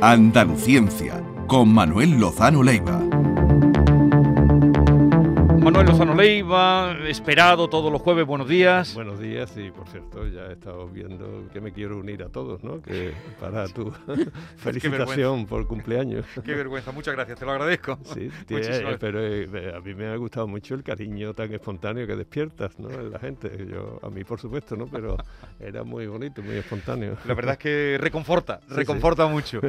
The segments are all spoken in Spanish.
Andaluciencia, con Manuel Lozano Leiva. Manuel Lozano Leiva, esperado todos los jueves, buenos días. Buenos días y por cierto ya he estado viendo que me quiero unir a todos, ¿no? Que para tu felicitación por cumpleaños. Qué vergüenza, muchas gracias, te lo agradezco. Sí, pero eh, a mí me ha gustado mucho el cariño tan espontáneo que despiertas, ¿no? En la gente. Yo, a mí por supuesto, ¿no? Pero era muy bonito, muy espontáneo. La verdad es que reconforta, reconforta mucho.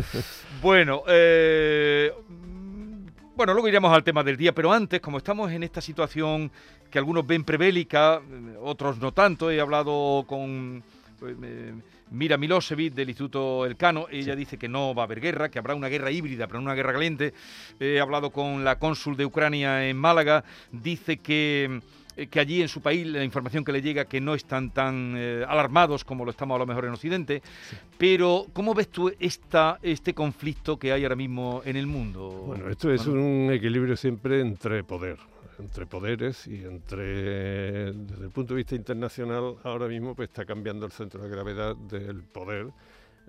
bueno, eh bueno, luego iremos al tema del día, pero antes, como estamos en esta situación que algunos ven prebélica, otros no tanto, he hablado con pues, Mira Milosevic del Instituto Elcano, ella dice que no va a haber guerra, que habrá una guerra híbrida, pero no una guerra caliente. He hablado con la cónsul de Ucrania en Málaga, dice que eh, que allí en su país la información que le llega que no están tan eh, alarmados como lo estamos a lo mejor en Occidente. Pero, ¿cómo ves tú esta, este conflicto que hay ahora mismo en el mundo? Bueno, esto es un equilibrio siempre entre poder entre poderes y entre, desde el punto de vista internacional, ahora mismo pues está cambiando el centro de gravedad del poder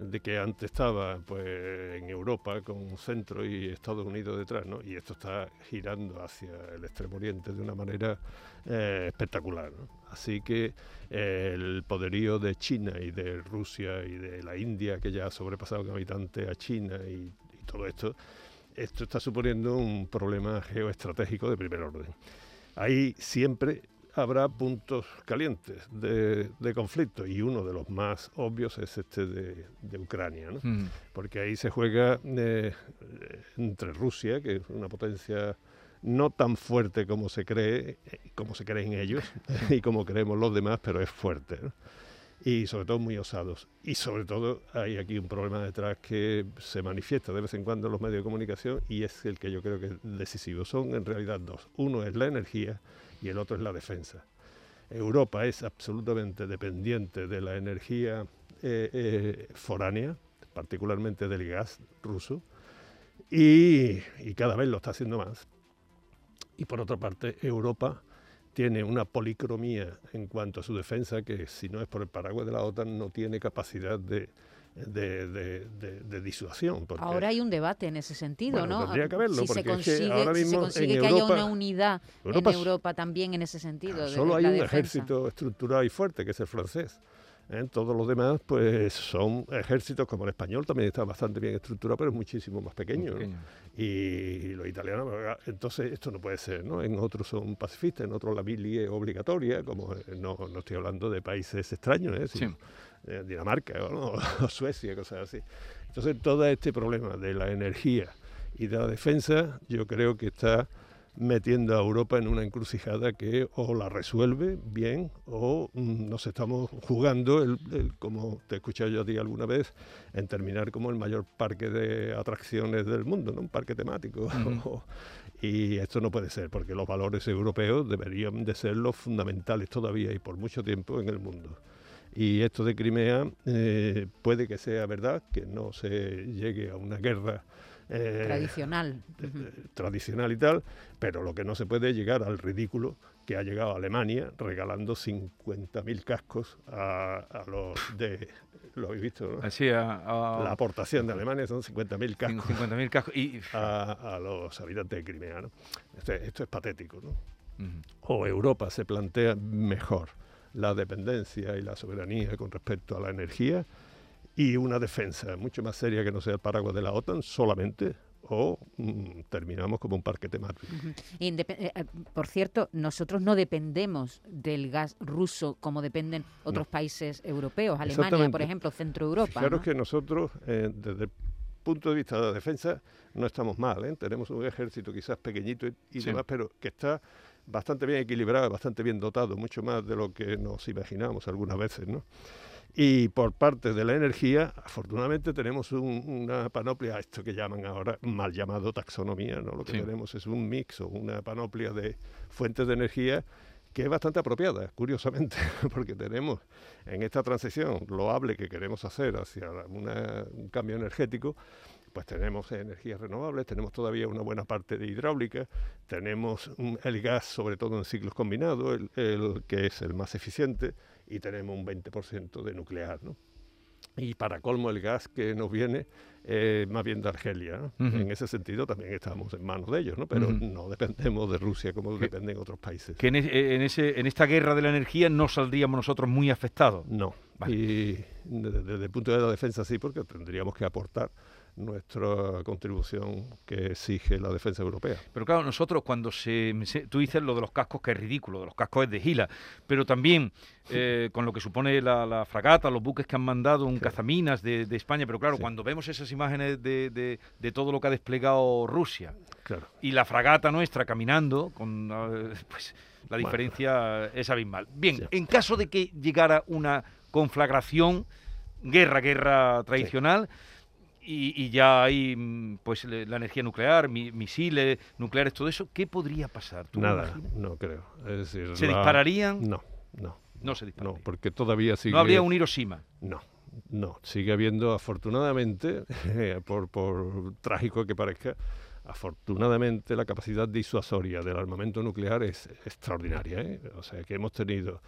de que antes estaba pues en Europa con centro y Estados Unidos detrás, ¿no? Y esto está girando hacia el extremo oriente de una manera eh, espectacular. Así que eh, el poderío de China y de Rusia y de la India, que ya ha sobrepasado como habitante a China y, y todo esto, esto está suponiendo un problema geoestratégico de primer orden. Hay siempre habrá puntos calientes de, conflicto y uno de los más obvios es este de, Ucrania, ¿no? Mm. porque ahí se juega eh, entre Rusia, que es una potencia no tan fuerte como se cree, como se creen ellos y como creemos los demás, pero es fuerte. y sobre todo muy osados. Y sobre todo hay aquí un problema detrás que se manifiesta de vez en cuando en los medios de comunicación y es el que yo creo que es decisivo. Son en realidad dos. Uno es la energía y el otro es la defensa. Europa es absolutamente dependiente de la energía eh, eh, foránea, particularmente del gas ruso, y, cada vez lo está haciendo más. Y por otra parte, Europa tiene una policromía en cuanto a su defensa que si no es por el paraguas de la OTAN no tiene capacidad de, de, disuasión. ahora hay un debate en ese sentido, ¿no? Tendría que haberlo, si se consigue, que haya una unidad en Europa también en ese sentido. solo hay un ejército estructurado y fuerte, que es el francés. ¿eh? Todos los demás, pues, son ejércitos como el español, también está bastante bien estructurado, pero es muchísimo más pequeño. Y, los italianos, entonces esto no puede ser, ¿no? En otros son pacifistas, en otros la mili es obligatoria, como eh, no, no estoy hablando de países extraños, ¿eh? sí. Dinamarca o, Suecia, cosas así. Entonces, todo este problema de la energía y de la defensa, yo creo que está metiendo a Europa en una encrucijada que o la resuelve bien o mm, nos estamos jugando, el, como te he escuchado yo a ti alguna vez, en terminar como el mayor parque de atracciones del mundo, ¿no? un parque temático. y esto no puede ser, porque los valores europeos deberían de ser los fundamentales todavía y por mucho tiempo en el mundo. Y esto de Crimea eh, puede que sea verdad, que no se llegue a una guerra eh, tradicional. tradicional y tal, pero lo que no se puede es llegar al ridículo que ha llegado a Alemania regalando 50.000 cascos a, los de... Lo habéis visto, ¿no? Así, a, La aportación de Alemania son 50.000 cascos. 50.000 cascos y... A, los habitantes de Crimea, ¿no? Esto, es patético, ¿no? O Europa se plantea mejor la dependencia y la soberanía con respecto a la energía y una defensa mucho más seria que no sea el paraguas de la OTAN solamente o mm, terminamos como un parque temático. Eh, eh, por cierto, nosotros no dependemos del gas ruso como dependen otros países europeos, Alemania, por ejemplo, Centro Europa. Claro que nosotros, eh, desde el punto de vista de la defensa, no estamos mal. Tenemos un ejército quizás pequeñito y, demás, pero que está bastante bien equilibrado, bastante bien dotado, mucho más de lo que nos imaginamos algunas veces, ¿no? Y por parte de la energía, afortunadamente tenemos una panoplia, esto que llaman ahora mal llamado taxonomía, ¿no? Lo que tenemos es un mix o una panoplia de fuentes de energía que es bastante apropiada, curiosamente, porque tenemos en esta transición loable que queremos hacer hacia un cambio energético, pues tenemos energías renovables, tenemos todavía una buena parte de hidráulica, tenemos el gas, sobre todo en ciclos combinados, el, que es el más eficiente, y tenemos un 20% de nuclear. ¿no? y para colmo el gas que nos viene eh, más bien de Argelia. En ese sentido también estamos en manos de ellos, ¿no? pero no dependemos de Rusia como dependen otros países. Que en, en, ese, en esta guerra de la energía no saldríamos nosotros muy afectados. No. Y desde el punto de la defensa sí, porque tendríamos que aportar nuestra contribución que exige la defensa europea. Pero claro, nosotros cuando se, tú dices lo de los cascos que es ridículo, de los cascos es de gila, pero también eh, con lo que supone la, fragata, los buques que han mandado un cazaminas de, España, pero claro, cuando vemos esas imágenes de, todo lo que ha desplegado Rusia claro. y la fragata nuestra caminando, con eh, pues la diferencia es abismal. Bien, en caso de que llegara una conflagración, guerra, guerra tradicional, y, ya hay mm, pues la energía nuclear, misiles nucleares, todo eso, ¿qué podría pasar? Nada, no creo. ¿Se dispararían? No, no. No se dispararían. No, porque todavía sigue... ¿No habría un Hiroshima? No, no. Sigue habiendo, afortunadamente, por, por trágico que parezca, afortunadamente la capacidad disuasoria del armamento nuclear es extraordinaria. ¿eh? O sea que hemos tenido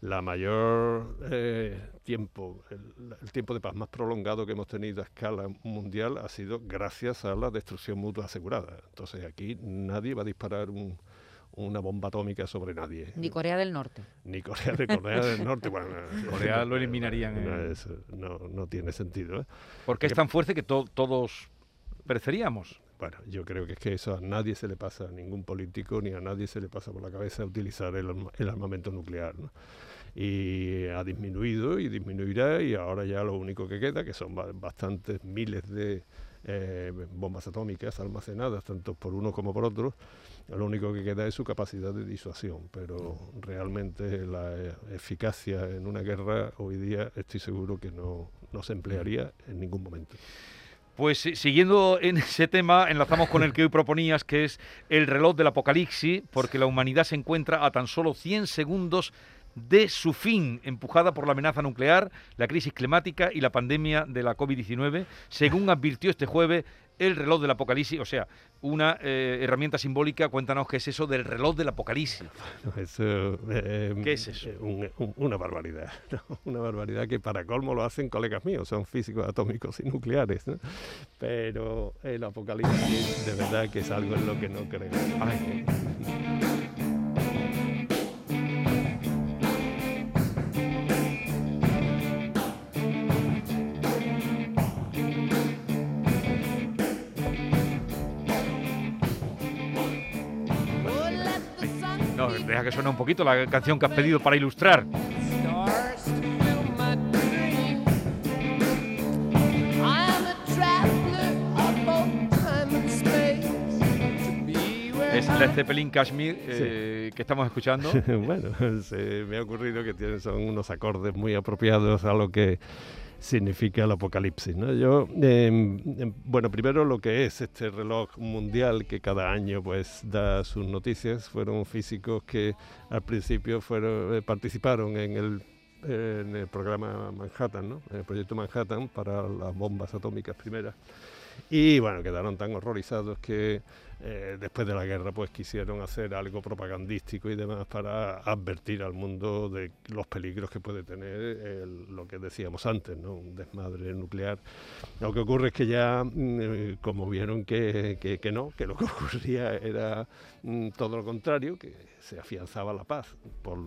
la mayor eh, tiempo, el, tiempo de paz más prolongado que hemos tenido a escala mundial ha sido gracias a la destrucción mutua asegurada. Entonces aquí nadie va a disparar una bomba atómica sobre nadie. Ni Corea del Norte. Ni Corea, de Corea del Norte. Bueno, Corea lo eliminarían. No, no, tiene sentido. ¿eh? Porque es tan fuerte que todos pereceríamos. Bueno, yo creo que es que eso a nadie se le pasa, a ningún político ni a nadie se le pasa por la cabeza utilizar el, el armamento nuclear. y ha disminuido y disminuirá y ahora ya lo único que queda, que son bastantes miles de eh, bombas atómicas almacenadas, tanto por uno como por otro, lo único que queda es su capacidad de disuasión, pero realmente la eficacia en una guerra hoy día estoy seguro que no, no se emplearía en ningún momento. Pues siguiendo en ese tema, enlazamos con el que hoy proponías, que es el reloj del apocalipsis, porque la humanidad se encuentra a tan solo 100 segundos de su fin, empujada por la amenaza nuclear, la crisis climática y la pandemia de la COVID-19, según advirtió este jueves el reloj del apocalipsis, o sea, una eh, herramienta simbólica, cuéntanos qué es eso del reloj del apocalipsis. Eh, ¿Qué es eso? Eh, una barbaridad, una barbaridad que para colmo lo hacen colegas míos, son físicos atómicos y nucleares, pero el apocalipsis de verdad que es algo en lo que no creo. Deja que suene un poquito la canción que has pedido para ilustrar. Es la Zeppelin Kashmir eh, que estamos escuchando. bueno, se me ha ocurrido que tienen, son unos acordes muy apropiados a lo que significa el apocalipsis. ¿no? Yo, em, em, bueno, primero lo que es este reloj mundial que cada año pues da sus noticias, fueron físicos que al principio fueron, eh, participaron en el, en el programa Manhattan, ¿no? el proyecto Manhattan para las bombas atómicas primeras. Y bueno, quedaron tan horrorizados que eh, después de la guerra pues quisieron hacer algo propagandístico y demás para advertir al mundo de los peligros que puede tener lo que decíamos antes, ¿no? un desmadre nuclear. Lo que ocurre es que ya, mm, eh, como vieron que, que, no, que lo que ocurría era mm, todo lo contrario, que se afianzaba la paz por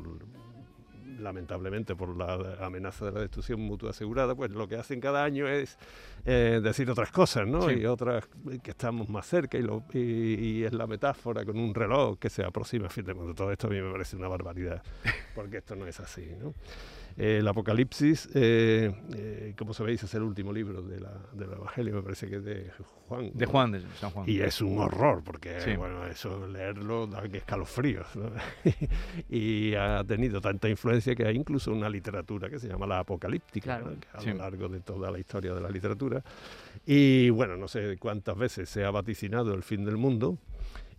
lamentablemente por la amenaza de la destrucción mutua asegurada, pues lo que hacen cada año es eh, decir otras cosas, ¿no? Y otras que estamos más cerca y, lo, y, es la metáfora con un reloj que se aproxima. En fin, de todo esto a mí me parece una barbaridad, porque esto no es así, ¿no? El Apocalipsis, eh, eh, como sabéis, es el último libro de la, del Evangelio, me parece que es de Juan. De Juan, de San Juan. Y es un horror, porque bueno, eso leerlo da que escalofríos. y ha tenido tanta influencia que hay incluso una literatura que se llama la apocalíptica, a lo largo de toda la historia de la literatura. Y bueno, no sé cuántas veces se ha vaticinado el fin del mundo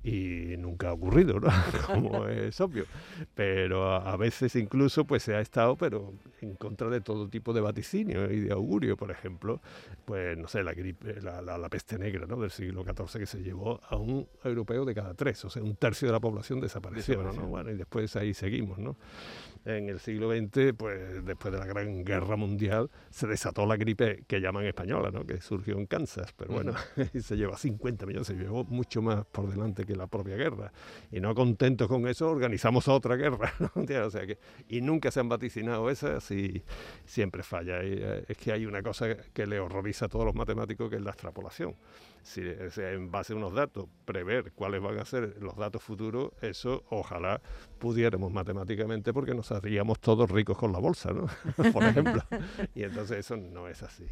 y nunca ha ocurrido, ¿no? como es obvio. Pero a, veces incluso pues se ha estado pero en contra de todo tipo de vaticinio y de augurio, por ejemplo, pues no sé, la gripe, la, la, peste negra ¿no? del siglo XIV que se llevó a un europeo de cada tres, o sea, un tercio de la población desapareció, ¿no? Bueno, y después ahí seguimos, ¿no? En el siglo XX, pues después de la Gran Guerra Mundial, se desató la gripe que llaman española, ¿no? que surgió en Kansas, pero bueno, se lleva 50 millones, se llevó mucho más por delante que la propia guerra. Y no contentos con eso, organizamos otra guerra. o sea que, y nunca se han vaticinado esas y siempre falla. Y, eh, es que hay una cosa que le horroriza a todos los matemáticos, que es la extrapolación si en base a unos datos prever cuáles van a ser los datos futuros, eso ojalá pudiéramos matemáticamente porque nos haríamos todos ricos con la bolsa, ¿no? Por ejemplo. y entonces eso no es así.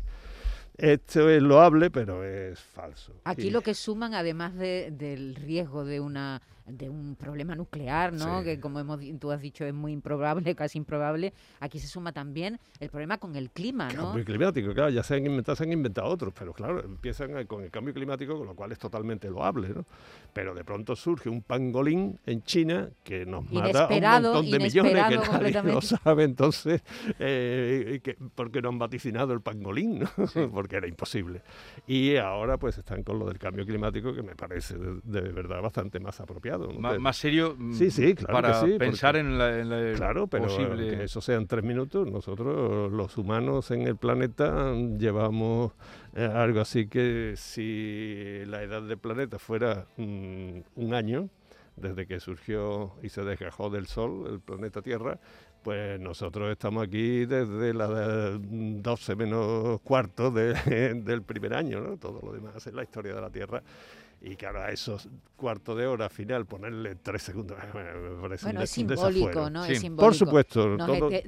Esto es loable, pero es falso. Aquí lo que suman, además del riesgo de una de un problema nuclear, ¿no? Que como hemos, tú has dicho es muy improbable, casi improbable. Aquí se suma también el problema con el clima, ¿no? Cambio climático, claro, ya se han inventado, se han inventado otros, pero claro, empiezan con el cambio climático, con lo cual es totalmente loable, ¿no? Pero de pronto surge un pangolín en China que nos mata a un montón de millones que nadie lo sabe, entonces, eh, que, porque no han vaticinado el pangolín, ¿no? porque era imposible. Y ahora pues están con lo del cambio climático que me parece de verdad bastante más apropiado más serio mm, sí, sí, claro para que sí, pensar en la, Claro, pero que eso sean tres minutos. Nosotros, los humanos en el planeta, llevamos eh, algo así que si la edad del planeta fuera mm, un año, desde que surgió y se desgajó del Sol, el planeta Tierra, pues nosotros estamos aquí desde la 12 menos cuarto del primer año, ¿no? Todo lo demás es la historia de la Tierra y que ahora a esos cuartos de hora final ponerle tres segundos me parece bueno, es simbólico, ¿no? Es simbólico. Por supuesto,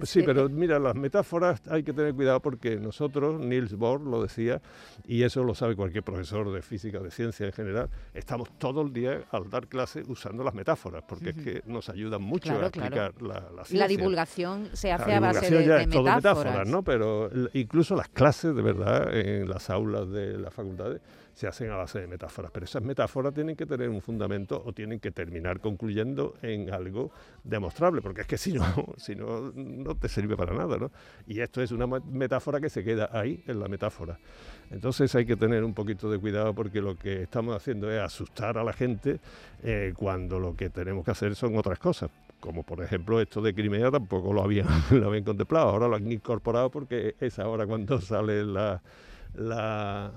sí, pero mira, las metáforas hay que tener cuidado porque nosotros, Niels Bohr lo decía, y eso lo sabe cualquier profesor de física, de ciencia en general, estamos todo el día al dar clase usando las metáforas, porque es que nos ayudan mucho a explicar la, la, ciencia. La divulgación se hace a base de, de metáforas. ¿no? Pero incluso las clases, de verdad, en las aulas de las facultades, se hacen a base de metáforas, pero esas metáforas tienen que tener un fundamento o tienen que terminar concluyendo en algo demostrable, porque es que si no, si no, no te sirve para nada, ¿no? Y esto es una metáfora que se queda ahí en la metáfora. Entonces hay que tener un poquito de cuidado porque lo que estamos haciendo es asustar a la gente eh, cuando lo que tenemos que hacer son otras cosas como por ejemplo esto de Crimea tampoco lo habían, lo habían contemplado, ahora lo han incorporado porque es ahora cuando sale la, la,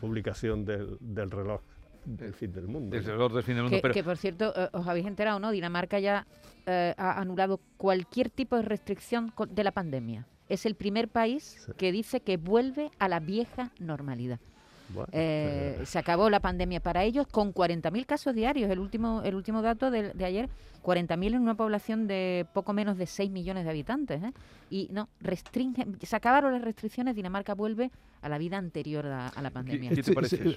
publicación del, reloj del fin del mundo. reloj del fin del mundo. Que, por cierto, eh, os habéis enterado, ¿no? Dinamarca ya eh, ha anulado cualquier tipo de restricción de la pandemia. Es el primer país que dice que vuelve a la vieja normalidad. Eh, se acabó la pandemia para ellos con 40.000 casos diarios. El último, el último dato de, de ayer, 40.000 en una población de poco menos de 6 millones de habitantes. ¿eh? Y no, restringen, se acabaron las restricciones, Dinamarca vuelve a la vida anterior a, la pandemia.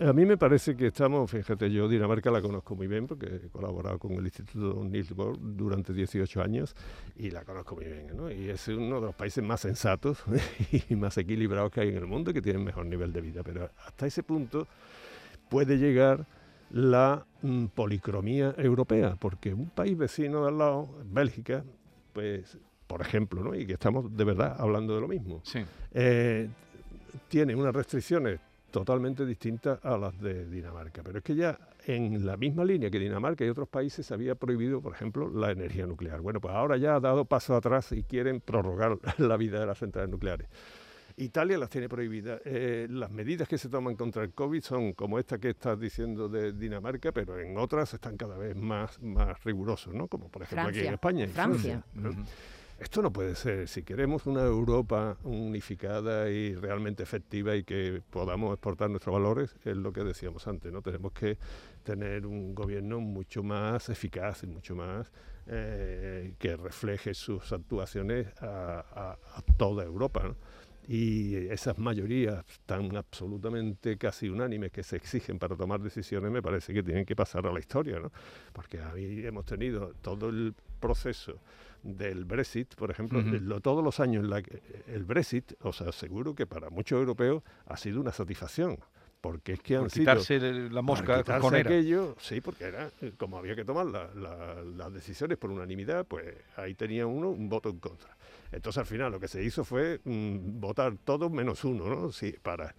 a mí me parece que estamos, fíjate, yo Dinamarca la conozco muy bien porque he colaborado con el Instituto Niels Bohr durante 18 años y la conozco muy bien. ¿no? Y es uno de los países más sensatos y más equilibrados que hay en el mundo que tienen mejor nivel de vida. Pero hasta ese punto puede llegar la mm, policromía europea, porque un país vecino de al lado, Bélgica, pues, por ejemplo, ¿no? y que estamos de verdad hablando de lo mismo, eh, tiene unas restricciones totalmente distintas a las de Dinamarca. Pero es que ya en la misma línea que Dinamarca y otros países se había prohibido, por ejemplo, la energía nuclear. Bueno, pues ahora ya ha dado paso atrás y quieren prorrogar la vida de las centrales nucleares. Italia las tiene prohibidas. Eh, las medidas que se toman contra el COVID son como esta que estás diciendo de Dinamarca, pero en otras están cada vez más, más rigurosos, ¿no? Como por ejemplo aquí en España. En Francia. Esto no puede ser. Si queremos una Europa unificada y realmente efectiva y que podamos exportar nuestros valores, es lo que decíamos antes, ¿no? Tenemos que tener un gobierno mucho más eficaz y mucho más eh, que refleje sus actuaciones a, toda Europa, y esas mayorías tan absolutamente casi unánimes que se exigen para tomar decisiones me parece que tienen que pasar a la historia, ¿no? Porque ahí hemos tenido todo el proceso del Brexit, por ejemplo, todos los años la, el Brexit, o sea, seguro que para muchos europeos ha sido una satisfacción porque es que han quitarse la mosca con aquello, sí, porque era eh, como había que tomar las decisiones por unanimidad, pues ahí tenía uno un voto en contra. Entonces al final lo que se hizo fue mm, votar todos menos uno, ¿no? Sí, para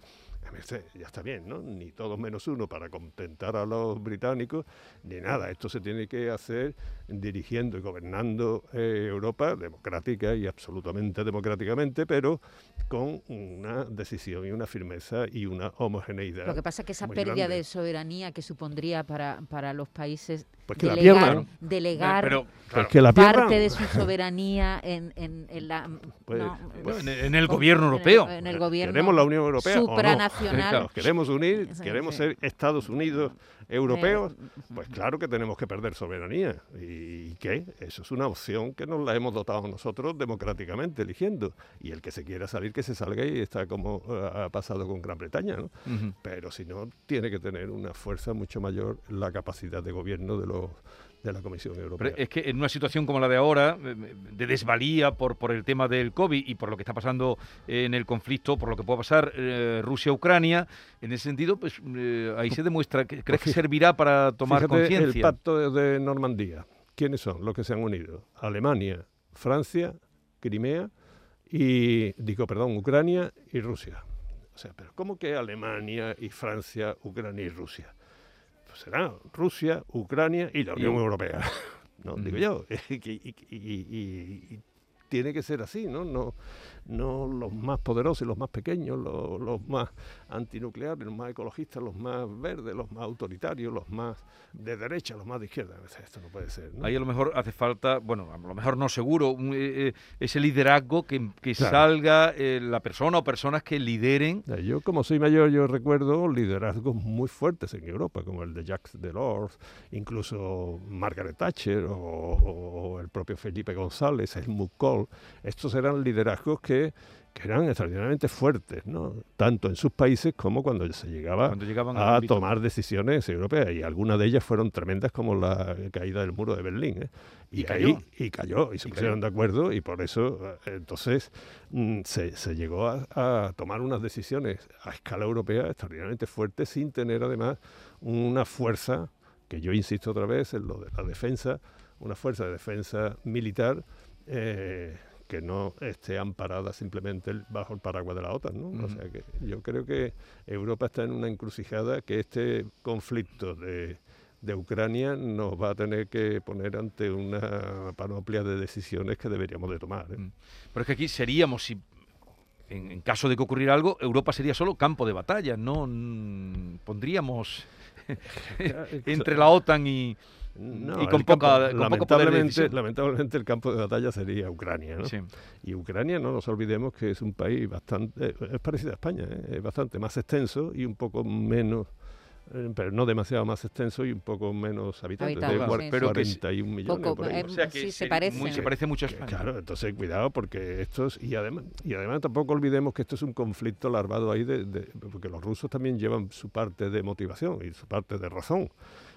ya está bien, ¿no? Ni todos menos uno para contentar a los británicos, ni nada. Esto se tiene que hacer dirigiendo y gobernando eh, Europa democrática y absolutamente democráticamente, pero con una decisión y una firmeza y una homogeneidad. Lo que pasa es que esa pérdida de soberanía que supondría para, para los países pues que delegar, la delegar Pero, Pues claro, que la parte de su soberanía en, en, en la... Pues- no, pues- en, en el gobierno europeo. En el gobierno ¿Queremos la Unión Europea o no? supranacional. Claro, queremos unir, queremos ser Estados Unidos europeos, pues claro que tenemos que perder soberanía. ¿Y qué? Eso es una opción que nos la hemos dotado nosotros democráticamente, eligiendo. Y el que se quiera salir, que se salga y está como eh, ha pasado con Gran Bretaña, ¿no? Pero si no, tiene que tener una fuerza mucho mayor la capacidad de gobierno de los de la Comisión Europea. Pero es que en una situación como la de ahora, eh, de desvalía por, por el tema del COVID y por lo que está pasando en el conflicto, por lo que pueda pasar eh, Rusia-Ucrania, en ese sentido, pues eh, ahí se demuestra que crees que fí- servirá para tomar Fíjate el conciencia. pacto de, de Normandía. ¿Quiénes son los que se han unido? Alemania, Francia, Crimea y, digo, perdón, Ucrania y Rusia. O sea, pero ¿cómo que Alemania y Francia, Ucrania y Rusia? Pues será Rusia, Ucrania y la Unión Y- Europea. No, digo yo. Y, tiene que ser así, ¿no? No, no los más poderosos y los más pequeños, los, los más antinucleares, los más ecologistas, los más verdes, los más autoritarios, los más de derecha, los más de izquierda. Esto no puede ser. ¿no? Ahí a lo mejor hace falta, bueno, a lo mejor no seguro, un, eh, eh, ese liderazgo que, que Claro. salga eh, la persona o personas que lideren. Yo, como soy mayor, yo recuerdo liderazgos muy fuertes en Europa, como el de Jacques Delors, incluso Margaret Thatcher o, o el propio Felipe González, Helmut Kohl. Estos eran liderazgos que, que eran extraordinariamente fuertes, ¿no? tanto en sus países como cuando se llegaba Cuando llegaban al a tomar decisiones europeas. Y algunas de ellas fueron tremendas, como la caída del muro de Berlín. ¿eh? Y Y, cayó. ahí, y cayó, y se Y pusieron cayó. de acuerdo, y por eso, eh, entonces, mm, se, se llegó a, a tomar unas decisiones a escala europea extraordinariamente fuertes, sin tener además una fuerza, que yo insisto otra vez en lo de la defensa, una fuerza de defensa militar. eh, que no esté amparada simplemente bajo el paraguas de la OTAN. ¿no? O Ujú. sea que yo creo que Europa está en una encrucijada que este conflicto de, de Ucrania nos va a tener que poner ante una panoplia de decisiones que deberíamos de tomar. ¿eh? Mm. Pero es que aquí seríamos, si en, en caso de que ocurriera algo, Europa sería solo campo de batalla, no pondríamos entre la OTAN y... No, y con campo- poca- con poco poder de lamentablemente, lamentablemente el campo de batalla sería Ucrania. ¿no? Sí. Y Ucrania, no nos olvidemos que es un país bastante, es parecido a España, ¿eh? es bastante más extenso y un poco menos, eh, pero no demasiado más extenso y un poco menos habitantes, de Habitado, cuar- sí, Pero que sí. 41 millones. Poco, por ahí. eh, O sea que sí, se parece. muy- se parece mucho a España. Claro, entonces cuidado porque estos y además y además tampoco olvidemos que esto es un conflicto larvado ahí de, de- porque los rusos también llevan su parte de motivación y su parte de razón,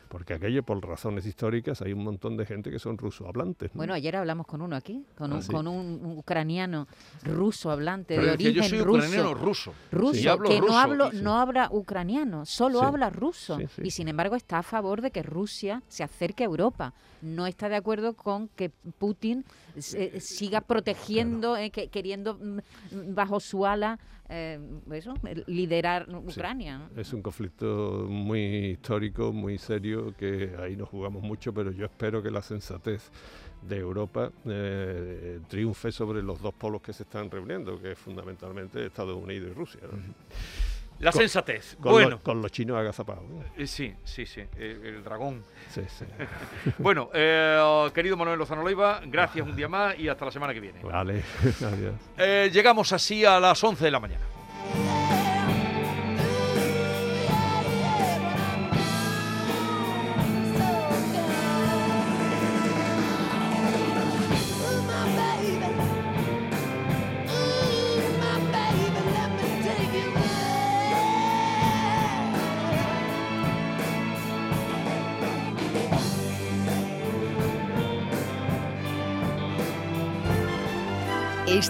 porque aquello por razones históricas hay un montón de gente que son ruso hablantes. ¿no? Bueno, ayer hablamos con uno aquí, con Ah, un, sí. con un ucraniano ruso hablante Pero de origen yo soy ruso. ucraniano ruso. ruso, Sí, hablo que ruso, no, hablo, sí. no habla ucraniano, solo Sí, habla ruso. sí, sí. Y sin embargo está a favor de que Rusia se acerque a Europa. No está de acuerdo con que Putin se- siga protegiendo, eh, que- queriendo mm, mm, bajo su ala eh, eso, liderar Ucrania. ¿no? Es un conflicto muy histórico, muy serio, que ahí nos jugamos mucho, pero yo espero que la sensatez de Europa eh, triunfe sobre los dos polos que se están reuniendo, que es fundamentalmente Estados Unidos y Rusia. ¿no? La Con- sensatez. Con, bueno, con los chinos agazapados. ¿no? eh, sí, sí, sí, el dragón. Sí, sí. Bueno, eh, querido Manuel Lozano Leiva, gracias un día más y hasta la semana que viene. Vale, adiós. Eh, llegamos así a las 11 de la mañana.